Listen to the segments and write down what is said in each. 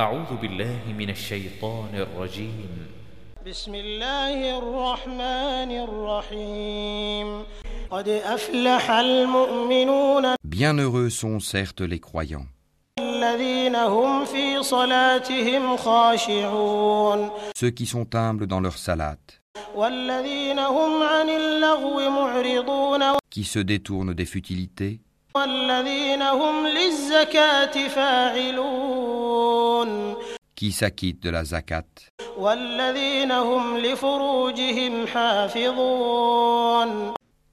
أعوذ بالله من الشيطان الرجيم بسم الله الرحمن الرحيم قد أفلح المؤمنون Bienheureux sont certes les croyants, الذين هم في صلاتهم خاشعون ceux qui sont humbles dans leur salate, والذين هم عن اللغو معرضون qui se détournent des futilités, qui s'acquittent de la zakat.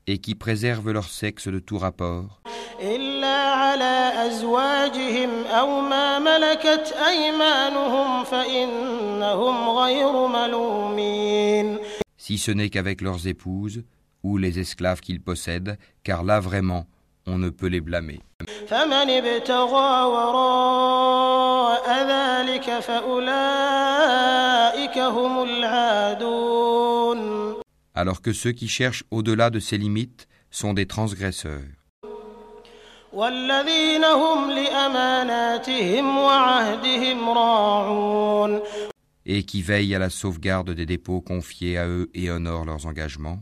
Et qui préservent leur sexe de tout rapport. Si ce n'est qu'avec leurs épouses ou les esclaves qu'ils possèdent, car là vraiment, on ne peut les blâmer. Alors que ceux qui cherchent au-delà de ces limites sont des transgresseurs. Et qui veillent à la sauvegarde des dépôts confiés à eux et honorent leurs engagements.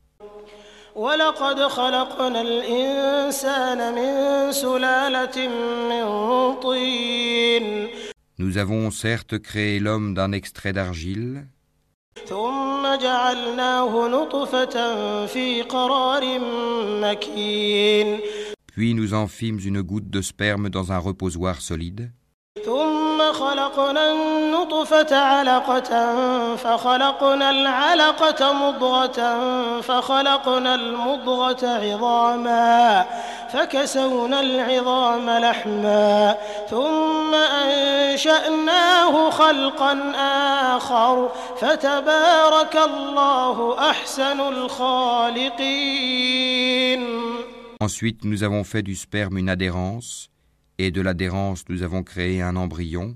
ولقد خلقنا الإنسان من سلالة من طين Nous avons certes créé l'homme d'un extrait d'argile, ثم جعلناه نطفة في قرار مكين puis nous en fîmes une goutte de sperme dans un reposoir solide, ثم خلقنا النطفة علقة فخلقنا العلقة مضغة فخلقنا المضغة عظاما فكسونا العظام لحما ثم أنشأناه خلقا آخر فتبارك الله أحسن الخالقين. Ensuite, nous avons fait du sperme une adhérence, Et de l'adhérence, nous avons créé un embryon,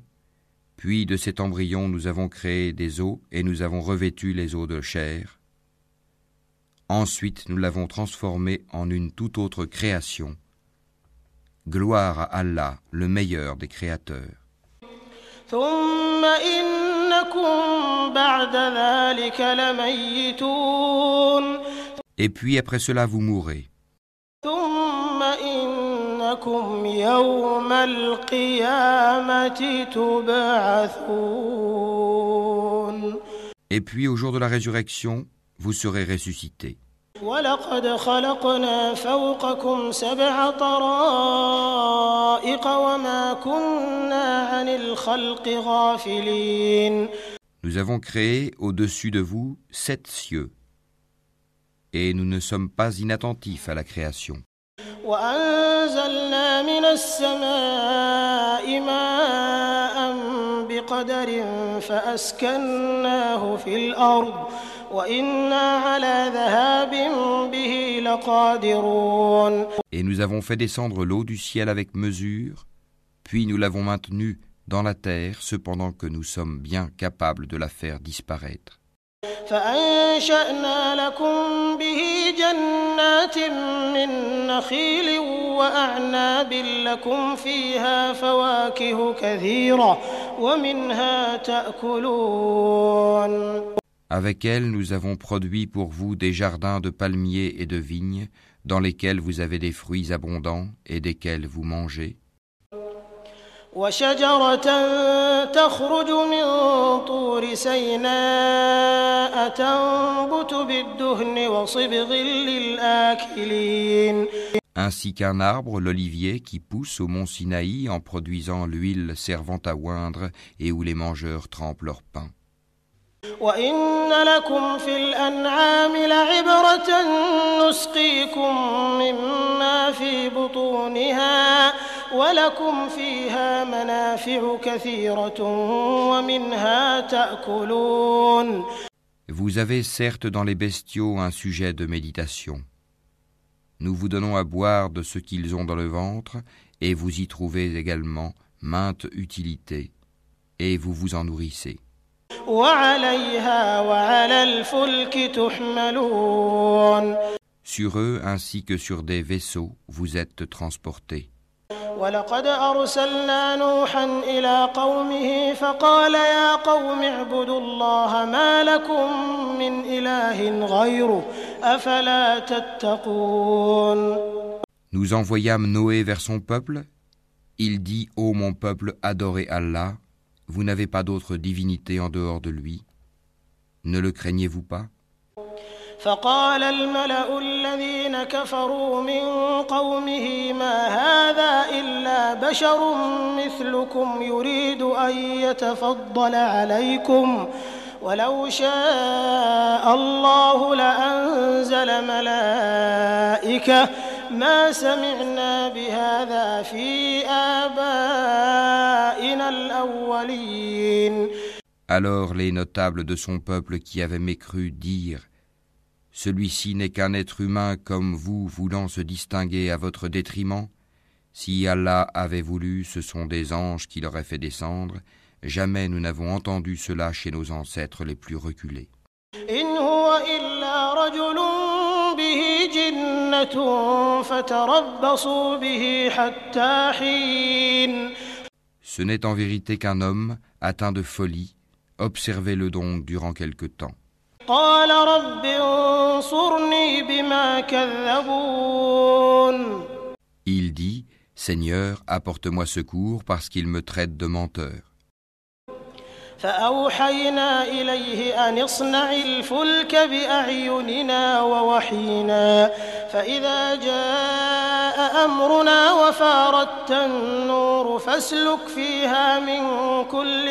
puis de cet embryon, nous avons créé des os et nous avons revêtu les os de chair. Ensuite, nous l'avons transformé en une toute autre création. Gloire à Allah, le meilleur des créateurs. Et puis après cela, vous mourrez. ثم إنكم يوم القيامة تبعثون Et puis au jour de la résurrection, vous serez ressuscités. ولقد خلقنا فوقكم سبع طرائق وما كنا عن الخلق غافلين Nous avons créé au-dessus de vous sept cieux, et nous ne sommes pas inattentifs à la création. وأنزلنا من السماء ماء بقدر فأسكناه في الأرض وإنا على ذهاب به لقادرون Et nous avons fait descendre l'eau du ciel avec mesure, puis nous l'avons maintenue dans la terre, cependant que nous sommes bien capables de la faire disparaître. فأنشأنا لكم به جنات من نخيل وأعناب لكم فيها فواكه كثيرة ومنها تأكلون Avec elle, nous avons produit pour vous des jardins de palmiers et de vignes, dans lesquels vous avez des fruits abondants et desquels vous mangez, وشجرة تخرج من طور سيناء تنبت بالدهن وصبغ للآكلين ainsi qu'un arbre, l'olivier, qui pousse au mont Sinaï en produisant l'huile servant à oindre et où les mangeurs trempent leur pain. وإن لكم في الأنعام لعبرة نسقيكم مما في بطونها ولكم فيها منافع كثيرة ومنها تأكلون Vous avez certes dans les bestiaux un sujet de méditation. Nous vous donnons à boire de ce qu'ils ont dans le ventre, et vous y trouvez également mainte utilité, et vous vous en nourrissez. وعليها وعلى الفلك تحملون Sur eux ainsi que sur des vaisseaux, vous êtes transportés. ولقد أرسلنا نوحا إلى قومه فقال يا قوم اعبدوا الله ما لكم من إله غيره أفلا تتقون Nous envoyâmes Noé vers son peuple. Il dit Ô mon peuple, adorez Allah, vous n'avez pas d'autre divinité en dehors de lui. Ne le craignez-vous pas فقال الملأ الذين كفروا من قومه ما هذا إلا بشر مثلكم يريد أن يتفضل عليكم ولو شاء الله لأنزل ملائكة ما سمعنا بهذا في آبائنا الأولين. Alors les notables de son peuple qui avaient mécru dirent Celui-ci n'est qu'un être humain comme vous voulant se distinguer à votre détriment. Si Allah avait voulu, ce sont des anges qui l'auraient fait descendre. Jamais nous n'avons entendu cela chez nos ancêtres les plus reculés. Ce n'est en vérité qu'un homme atteint de folie. Observez-le donc durant quelque temps. قال رب انصرني بما كذبون. Il dit Seigneur, apporte-moi secours parce qu'il me traite de menteur. فأوحينا إليه أن اصنع الفلك بأعيننا ووحينا. فإذا جاء أمرنا وفاردت النور فاسلك فيها من كل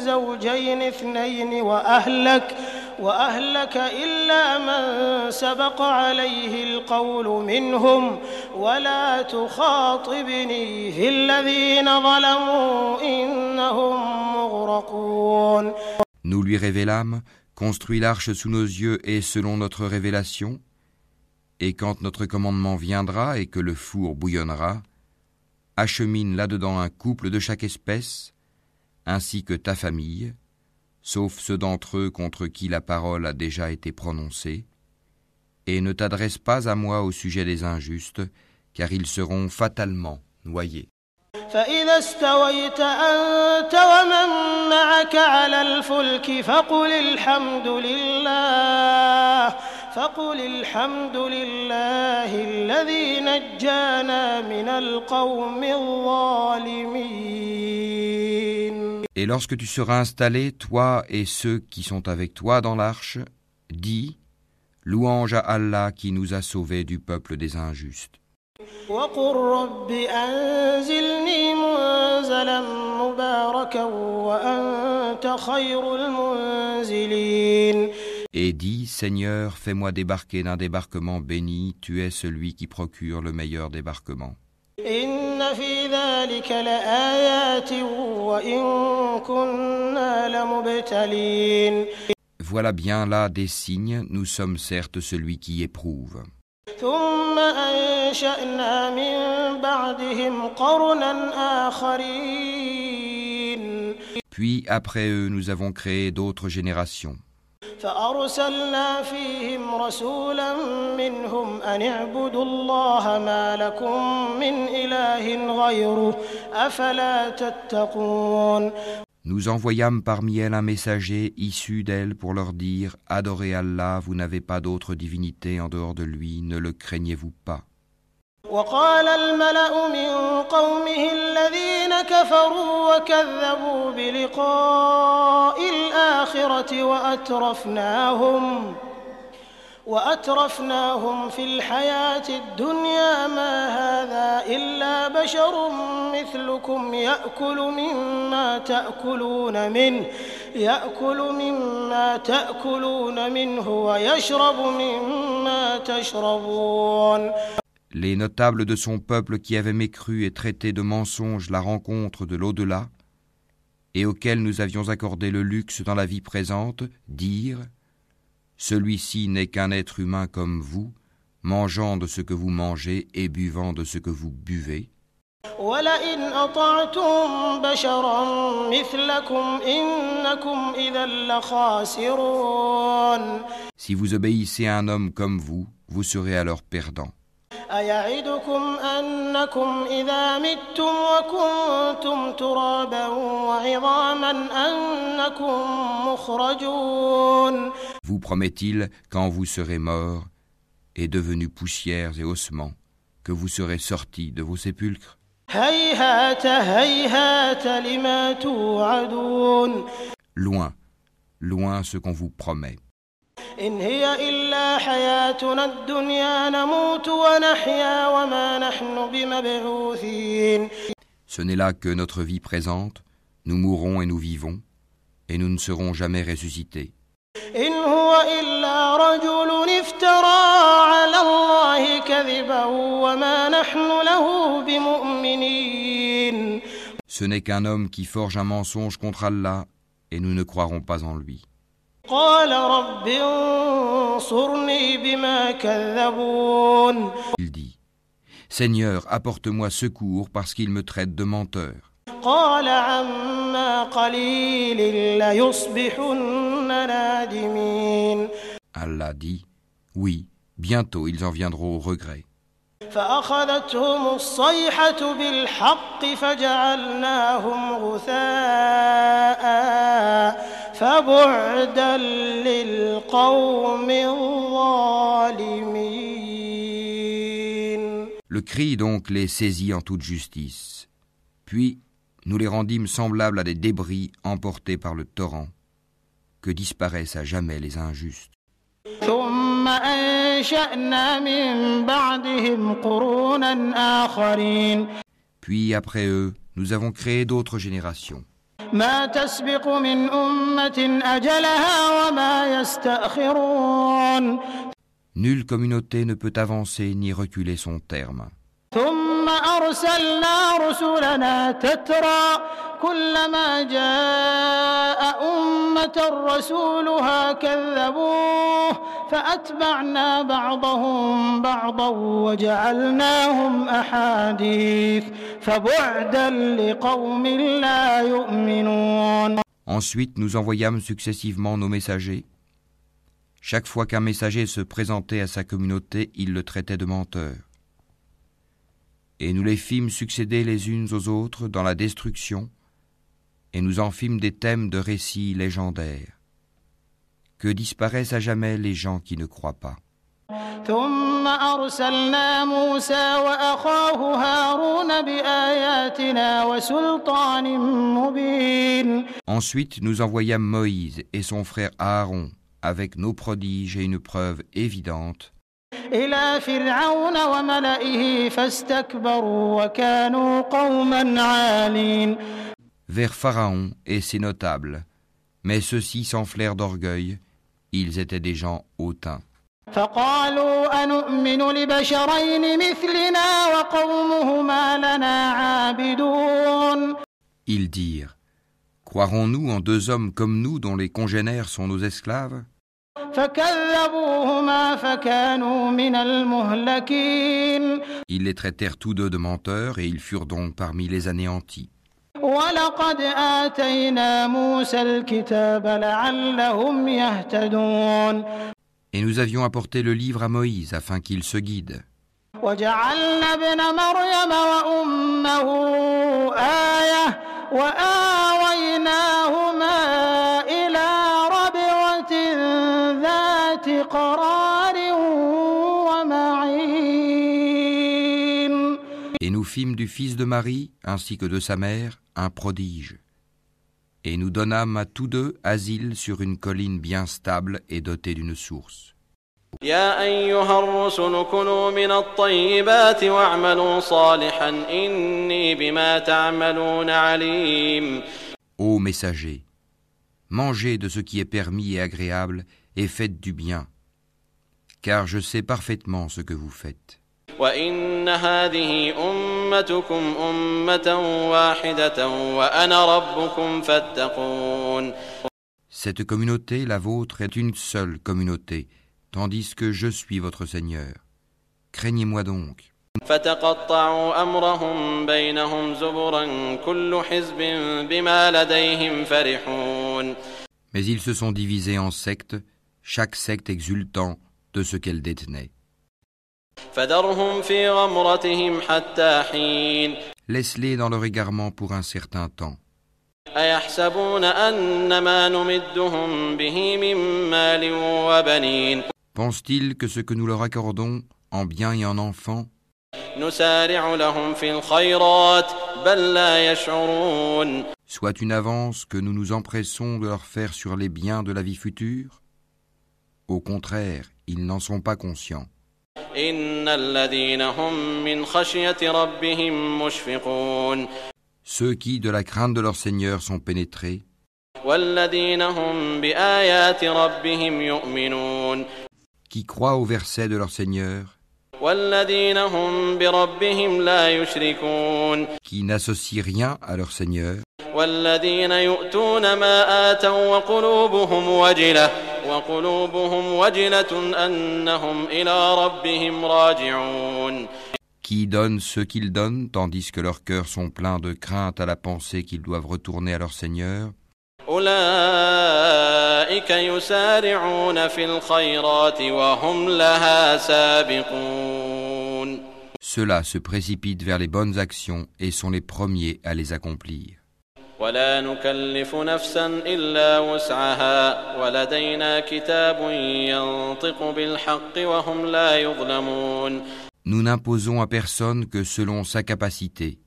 زوجين اثنين وأهلك. وأهلك إلا من سبق عليه القول منهم ولا تخاطبني في الذين ظلموا إنهم مغرقون Nous lui révélâmes Construis l'arche sous nos yeux et selon notre révélation. Et quand notre commandement viendra et que le four bouillonnera, achemine là-dedans un couple de chaque espèce, ainsi que ta famille, sauf ceux d'entre eux contre qui la parole a déjà été prononcée, et ne t'adresse pas à moi au sujet des injustes, car ils seront fatalement noyés. فإذا استويت أنت ومن معك على الفلك فقل الحمد لله فقل الحمد لله الذي نجانا من القوم الظالمين Et lorsque tu seras installé, toi et ceux qui sont avec toi dans l'arche, dis Louange à Allah qui nous a sauvés du peuple des injustes. Et dis, Seigneur, fais-moi débarquer d'un débarquement béni, tu es celui qui procure le meilleur débarquement. إن في ذلك لآيات وإن كنا لمبتلين Voilà bien là des signes, nous sommes certes celui qui éprouve. ثم أنشأنا من بعدهم قرنا آخرين Puis après eux, nous avons créé d'autres générations. فأرسلنا فيهم رسولا منهم أن اعبدوا الله ما لكم من إله غيره أفلا تتقون Nous envoyâmes parmi elles un messager issu d'elles pour leur dire Adorez Allah, vous n'avez pas d'autre divinité en dehors de lui, ne le craignez-vous pas. وقال الملأ من قومه الذين كفروا وكذبوا بلقاء الآخرة وأترفناهم وأترفناهم في الحياة الدنيا ما هذا إلا بشر مثلكم يأكل مما تأكلون منه يأكل مما تأكلون منه ويشرب مما تشربون les notables de son peuple qui avaient mécru et traité de mensonge la rencontre de l'au-delà, et auquel nous avions accordé le luxe dans la vie présente, dire Celui-ci n'est qu'un être humain comme vous, mangeant de ce que vous mangez et buvant de ce que vous buvez. Si vous obéissez à un homme comme vous, vous serez alors perdant. أيعدكم أنكم إذا متم وكنتم ترابا وعظاما أنكم مخرجون Vous promet-il, quand vous serez morts et devenus poussières et ossements, que vous serez sortis de vos sépulcres هيهات هيهات لما توعدون Loin, loin ce qu'on vous promet. إن هي إلا حياتنا الدنيا نموت ونحيا وما نحن بمبعوثين Ce n'est là que notre vie présente, nous mourrons et nous vivons, et nous ne serons jamais ressuscités. إن هو إلا رجل افترى على الله كذبا وما نحن له بمؤمنين Ce n'est qu'un homme qui forge un mensonge contre Allah, et nous ne croirons pas en lui. Il dit Seigneur, apporte-moi secours parce qu'il me traite de menteur. قال عما قليل ليصبحن نادمين Allah dit Oui, bientôt ils en viendront au regret. فأخذتهم الصيحة بالحق فجعلناهم غثاء فبعدا للقوم الظالمين Le cri donc les saisit en toute justice. Puis nous les rendîmes semblables à des débris emportés par le torrent, que disparaissent à jamais les injustes. ثم أنشأنا من بعدهم قرونا آخرين Puis après eux, nous avons créé d'autres générations. ما تسبق من أمة أجلها وما يستأخرون Nulle communauté ne peut avancer ni reculer son terme. ثم أرسلنا رسلنا تترى كلما جاء أمة رسولها كذبوه فأتبعنا بعضهم بعضا وجعلناهم أحاديث Ensuite, nous envoyâmes successivement nos messagers. Chaque fois qu'un messager se présentait à sa communauté, il le traitait de menteur. Et nous les fîmes succéder les unes aux autres dans la destruction, et nous en fîmes des thèmes de récits légendaires. Que disparaissent à jamais les gens qui ne croient pas. ثم أرسلنا موسى وأخاه هارون بآياتنا وسلطان مبين Ensuite, nous envoyâmes Moïse et son frère Aaron avec nos prodiges et une preuve évidente إلى فرعون وملئه فاستكبروا وكانوا قوما عالين vers Pharaon et ses notables. Mais ceux-ci s'enflèrent d'orgueil, ils étaient des gens hautains. فقالوا أنؤمن لبشرين مثلنا وقومهما لنا عابدون Ils dirent Croirons-nous en deux hommes comme nous dont les congénères sont nos esclaves فكذبوهما فكانوا من المهلكين Ils les traitèrent tous deux de menteurs et ils furent donc parmi les anéantis. ولقد آتينا موسى الكتاب لعلهم يهتدون Et nous avions apporté le livre à Moïse afin qu'il se guide. وجعلنا ابن مريم وأمه آية وآويناهما إلى ربوة ذات قرار ومعين Et nous fîmes du fils de Marie, ainsi que de sa mère, un prodige. et nous donnâmes à tous deux asile sur une colline bien stable et dotée d'une source. Ô Messager, mangez de ce qui est permis et agréable et faites du bien, car je sais parfaitement ce que vous faites. وإن هذه أمتكم أمة واحدة وأنا ربكم فاتقون Cette communauté, la vôtre, est une seule communauté, tandis que je suis votre Seigneur. Craignez-moi donc. فتقطعوا أمرهم بينهم زبرا كل حزب بما لديهم فرحون Mais ils se sont divisés en sectes, chaque secte exultant de ce qu'elle détenait. Laisse-les dans leur égarement pour un certain temps. Pensent-ils que ce que nous leur accordons en biens et en enfants, soit une avance que nous nous empressons de leur faire sur les biens de la vie future? Au contraire, ils n'en sont pas conscients. Ceux qui, de la crainte de leur Seigneur, sont pénétrés. Qui croient au verset de leur Seigneur. Qui n'associent rien à leur Seigneur qui donnent ce qu'ils donnent, tandis que leurs cœurs sont pleins de crainte à la pensée qu'ils doivent retourner à leur Seigneur? Ceux-là se précipitent vers les bonnes actions et sont les premiers à les accomplir. ولا نكلف نفسا إلا وسعها ولدينا كتاب ينطق بالحق وهم لا يظلمون Nous n'imposons à personne que selon sa capacité.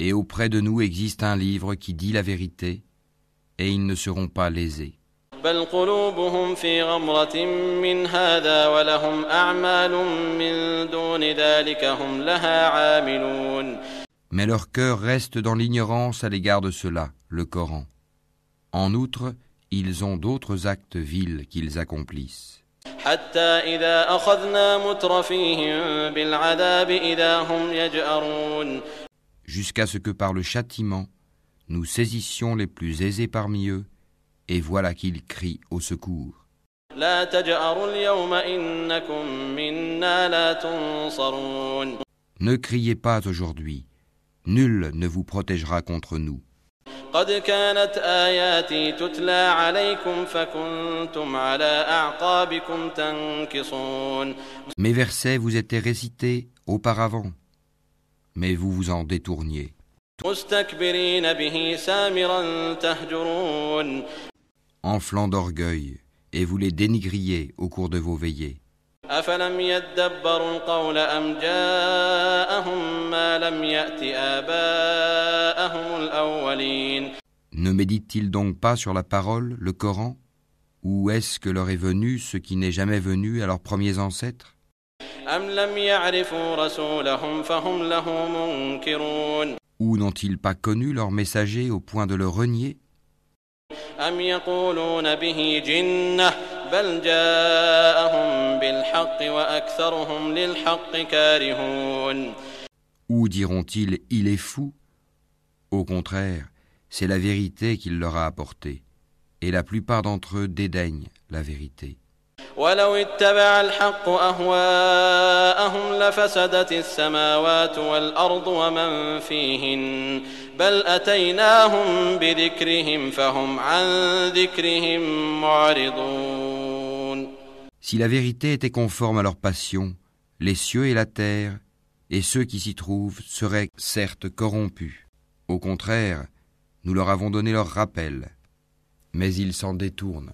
Et auprès de nous existe un livre qui dit la vérité, et ils ne seront pas lésés. بل قلوبهم في غمرة من هذا ولهم أعمال من دون ذلك هم لها عاملون mais leur cœur reste dans l'ignorance à l'égard de cela, le Coran. En outre, ils ont d'autres actes vils qu'ils accomplissent. Jusqu'à ce que par le châtiment, nous saisissions les plus aisés parmi eux, et voilà qu'ils crient au secours. Ne criez pas aujourd'hui, nul ne vous protégera contre nous. قد كانت آياتي تتلى عليكم فكنتم على أعقابكم تنكصون Mes versets vous étaient récités auparavant, mais vous vous en détourniez, مستكبرين به سامرا تهجرون enflant d'orgueil, et vous les dénigriez au cours de vos veillées. أفلم يدبروا القول أم جاءهم ما لم يأت آباءهم الأولين Ne médite-t-il donc pas sur la parole, le Coran Ou est-ce que leur est venu ce qui n'est jamais venu à leurs premiers ancêtres أم لم يعرفوا رسولهم فهم له منكرون Ou n'ont-ils pas connu leur messager au point de le renier أم يقولون به جنة بل جاءهم بالحق وأكثرهم للحق كارهون. Ou diront-ils Il est fou Au contraire, c'est la vérité qu'il leur a apportée, et la plupart d'entre eux dédaignent la vérité. ولو اتبع الحق أهواءهم لفسدت السماوات والأرض ومن فيهن بل أتيناهم بذكرهم فهم عن ذكرهم معرضون. Si la vérité était conforme à leur passion, les cieux et la terre, et ceux qui s'y trouvent, seraient certes corrompus. Au contraire, nous leur avons donné leur rappel, mais ils s'en détournent.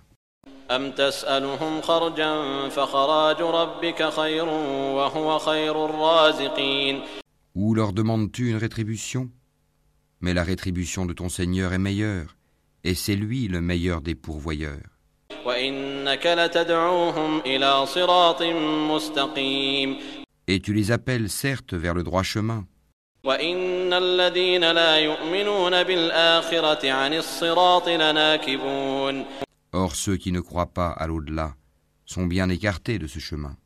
Ou leur demandes-tu une rétribution? Mais la rétribution de ton Seigneur est meilleure, et c'est lui le meilleur des pourvoyeurs. وإنك لتدعوهم إلى صراط مستقيم. Et tu les appelles certes vers le droit chemin, وإن الذين لا يؤمنون بالآخرة عن الصراط لناكبون. Or ceux qui ne croient pas à l'au-delà sont bien écartés de ce chemin.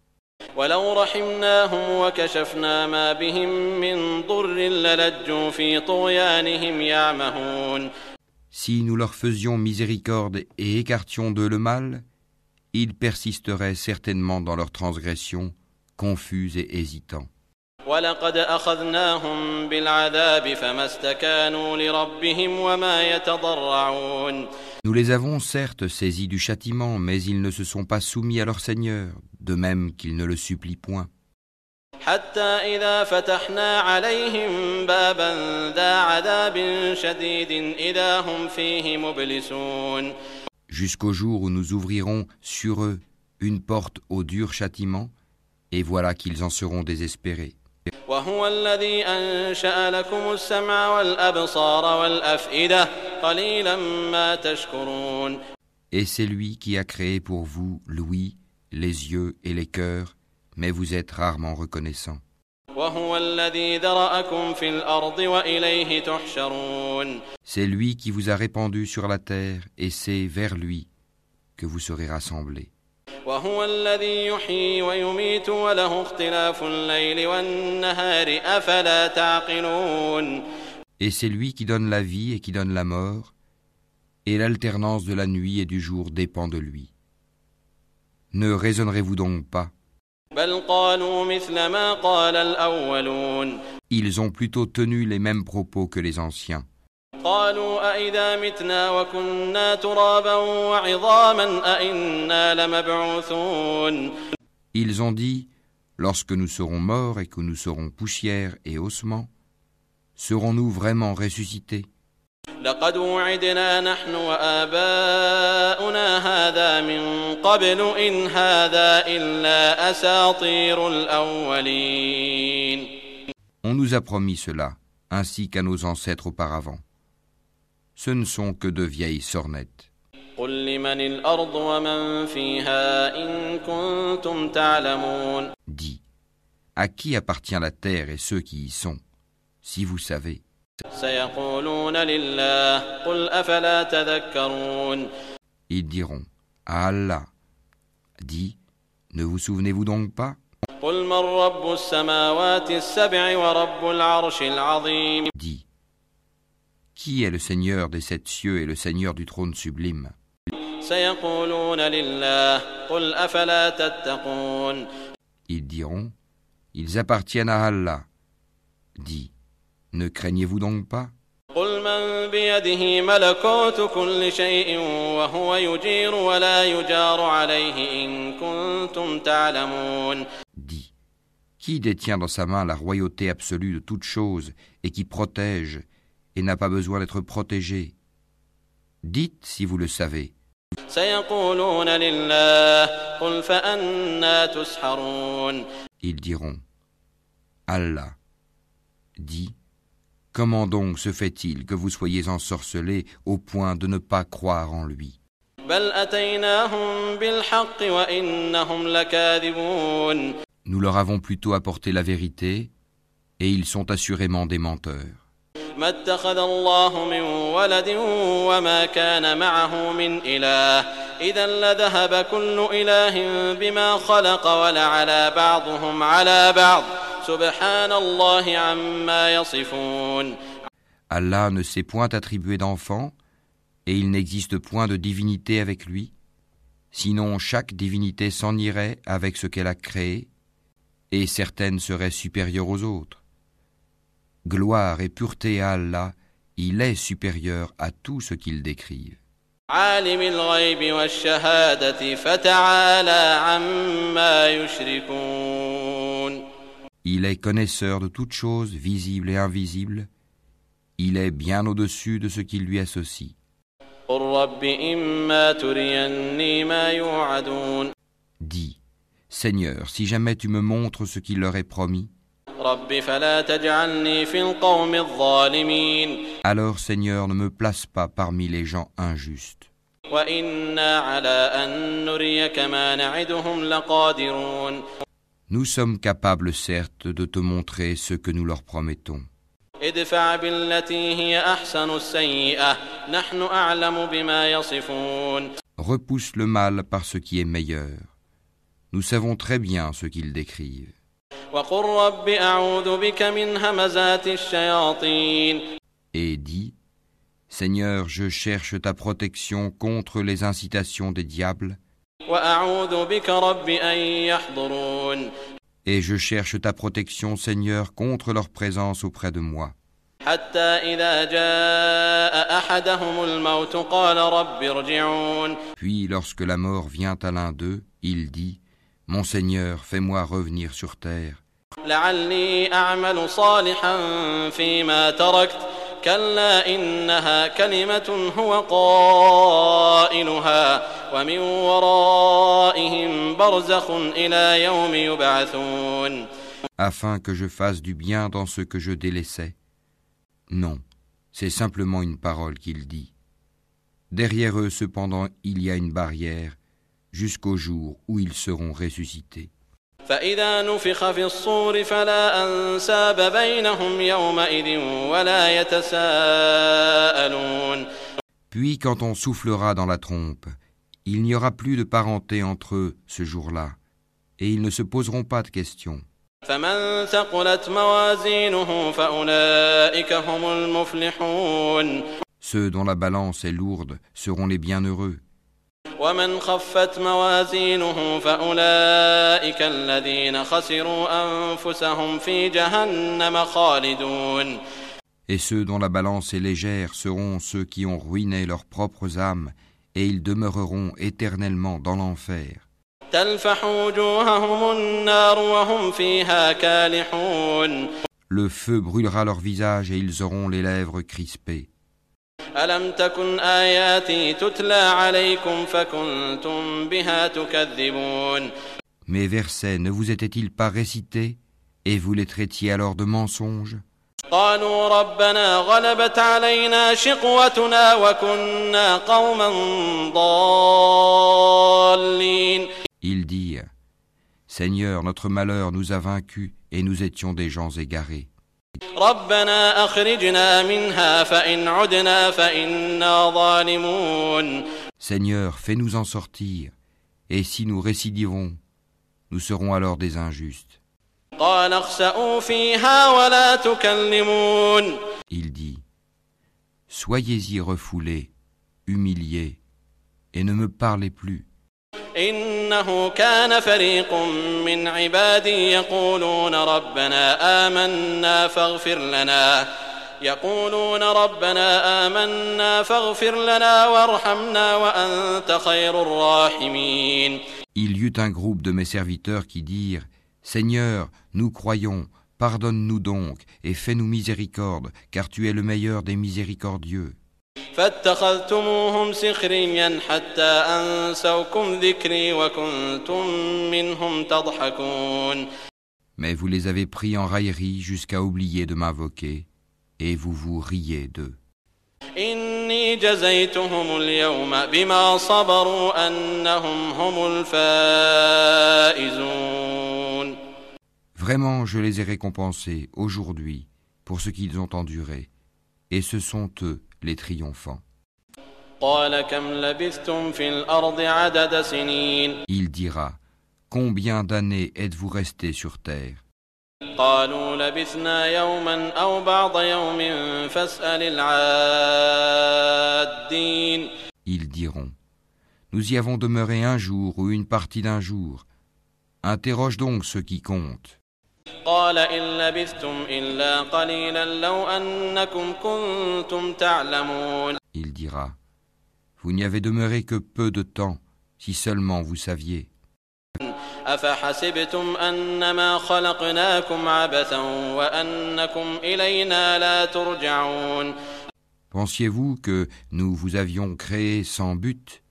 ولو رحمناهم وكشفنا ما بهم من ضر للجوا في طغيانهم يعمهون. Si nous leur faisions miséricorde et écartions d'eux le mal, ils persisteraient certainement dans leur transgression, confus et hésitants. Nous les avons certes saisis du châtiment, mais ils ne se sont pas soumis à leur Seigneur, de même qu'ils ne le supplient point. حتى إذا فتحنا عليهم بابا ذا عذاب شديد إذا هم فيه مبلسون Jusqu'au jour où nous ouvrirons sur eux une porte au dur châtiment, et voilà qu'ils en seront désespérés. وهو الذي أنشأ لكم السمع والأبصار والأفئدة قليلا ما تشكرون Et c'est lui qui a créé pour vous l'ouïe, les yeux et les cœurs, mais vous êtes rarement reconnaissant. C'est lui qui vous a répandu sur la terre, et c'est vers lui que vous serez rassemblés. Et c'est lui qui donne la vie et qui donne la mort, et l'alternance de la nuit et du jour dépend de lui. Ne raisonnerez-vous donc pas ils ont plutôt tenu les mêmes propos que les anciens. Ils ont dit, lorsque nous serons morts et que nous serons poussière et ossements, serons-nous vraiment ressuscités? لقد وعدنا نحن وآباؤنا هذا من قبل إن هذا إلا أساطير الأولين On nous a promis cela, ainsi qu'à nos ancêtres auparavant. Ce ne sont que de vieilles sornettes. قل لمن الأرض ومن فيها إن كنتم تعلمون Dis, à qui appartient la terre et ceux qui y sont, si vous savez Ils diront à Allah, dit, ne vous souvenez-vous donc pas? Dit, qui est le Seigneur des sept cieux et le Seigneur du trône sublime? Ils diront, ils appartiennent à Allah. Dit, ne craignez-vous donc pas? Dis, qui détient dans sa main la royauté absolue de toutes choses et qui protège et n'a pas besoin d'être protégé? Dites si vous le savez. Ils diront Allah. Dis, Comment donc se fait-il que vous soyez ensorcelés au point de ne pas croire en lui? Nous leur avons plutôt apporté la vérité, et ils sont assurément des menteurs. Allah ne s'est point attribué d'enfant, et il n'existe point de divinité avec lui, sinon chaque divinité s'en irait avec ce qu'elle a créé, et certaines seraient supérieures aux autres. Gloire et pureté à Allah, il est supérieur à tout ce qu'ils décrivent. Il est connaisseur de toutes choses visibles et invisibles. Il est bien au-dessus de ce qui lui associe. Dis, Seigneur, si jamais tu me montres ce qui leur est promis, alors Seigneur, ne me place pas parmi les gens injustes. Nous sommes capables, certes, de te montrer ce que nous leur promettons. Repousse le mal par ce qui est meilleur. Nous savons très bien ce qu'ils décrivent. Et dis, Seigneur, je cherche ta protection contre les incitations des diables وأعوذ بك رب أن يحضرون et je cherche ta protection, Seigneur, contre leur présence auprès de moi. حتى إذا جاء أحدهم الموت قال رب ارجعون Puis, lorsque la mort vient à l'un d'eux, il dit, Mon Seigneur, fais-moi revenir sur terre, لعلي أعمل صالحا فيما تركت كلا إنها كلمة هو قائلها ومن ورائهم برزخ إلى يوم يبعثون afin que je fasse du bien dans ce que je délaissais. Non, c'est simplement une parole qu'il dit. Derrière eux, cependant, il y a une barrière jusqu'au jour où ils seront ressuscités. فإذا نفخ في الصور فلا أنساب بينهم يومئذ ولا يتساءلون Puis, quand on soufflera dans la trompe, il n'y aura plus de parenté entre eux ce jour-là, et ils ne se poseront pas de questions. فمن ثقلت موازينه فأولئك هم المفلحون Ceux dont la balance est lourde seront les bienheureux, ومن خفت موازينه فأولئك الذين خسروا أنفسهم في جهنم خالدون et ceux dont la balance est légère seront ceux qui ont ruiné leurs propres âmes, et ils demeureront éternellement dans l'enfer. تلفح وجوههم النار وهم فيها كالحون Le feu brûlera leur visage et ils auront les lèvres crispées. ألم تكن آياتي تتلى عليكم فكنتم بها تكذبون Mes versets ne vous étaient-ils pas récités et vous les traitiez alors de mensonges قالوا ربنا غلبت علينا شقوتنا وكنا قوما ضالين Ils dirent Seigneur, notre malheur nous a vaincus et nous étions des gens égarés. ربنا أخرجنا منها فإن عدنا فإنا ظالمون Seigneur, fais-nous en sortir, et si nous récidivons, nous serons alors des injustes. قال اخسأوا فيها ولا تكلمون Il dit Soyez-y refoulés, humiliés, et ne me parlez plus. إنه كان فريق من عبادي يقولون ربنا آمنا فاغفر لنا يقولون ربنا آمنا فاغفر لنا وارحمنا وأنت خير الراحمين Il y eut un groupe de mes serviteurs qui dirent Seigneur, nous croyons, pardonne-nous donc et fais-nous miséricorde, car tu es le meilleur des miséricordieux. فاتخذتموهم سخريا حتى أنسوكم ذكري وكنتم منهم تضحكون Mais vous les avez pris en raillerie jusqu'à oublier de m'invoquer, et vous vous riez d'eux. إني جزيتهم اليوم بما صبروا أنهم هم الفائزون Vraiment, je les ai récompensés aujourd'hui pour ce qu'ils ont enduré, et ce sont eux les triomphants. Il dira, combien d'années êtes-vous resté sur terre? Ils diront, nous y avons demeuré un jour ou une partie d'un jour. Interroge donc ceux qui comptent. قال إن لبثتم إلا قليلا لو أنكم كنتم تعلمون Il dira Vous n'y avez demeuré que peu de temps, si seulement vous saviez. أفحسبتم أنما خلقناكم عبثا وأنكم إلينا لا ترجعون Pensiez-vous que nous vous avions créé sans but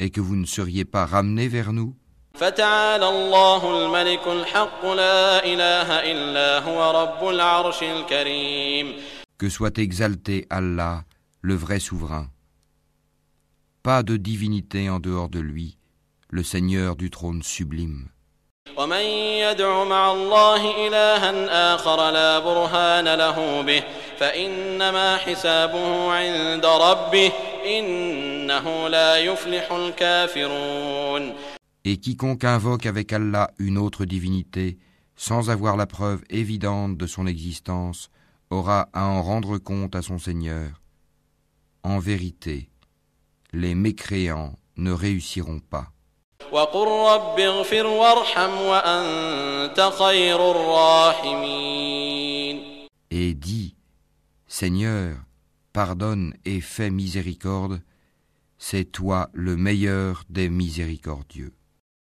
et que vous ne seriez pas ramenés vers nous فتعالى الله الملك الحق لا إله إلا هو رب العرش الكريم Que soit exalté Allah, le vrai souverain. Pas de divinité en dehors de lui, le Seigneur du trône sublime. ومن يدع مع الله إلها آخر لا برهان له به فإنما حسابه عند ربه إنه لا يفلح الكافرون Et quiconque invoque avec Allah une autre divinité, sans avoir la preuve évidente de son existence, aura à en rendre compte à son Seigneur. En vérité, les mécréants ne réussiront pas. Et dit, Seigneur, pardonne et fais miséricorde, c'est toi le meilleur des miséricordieux.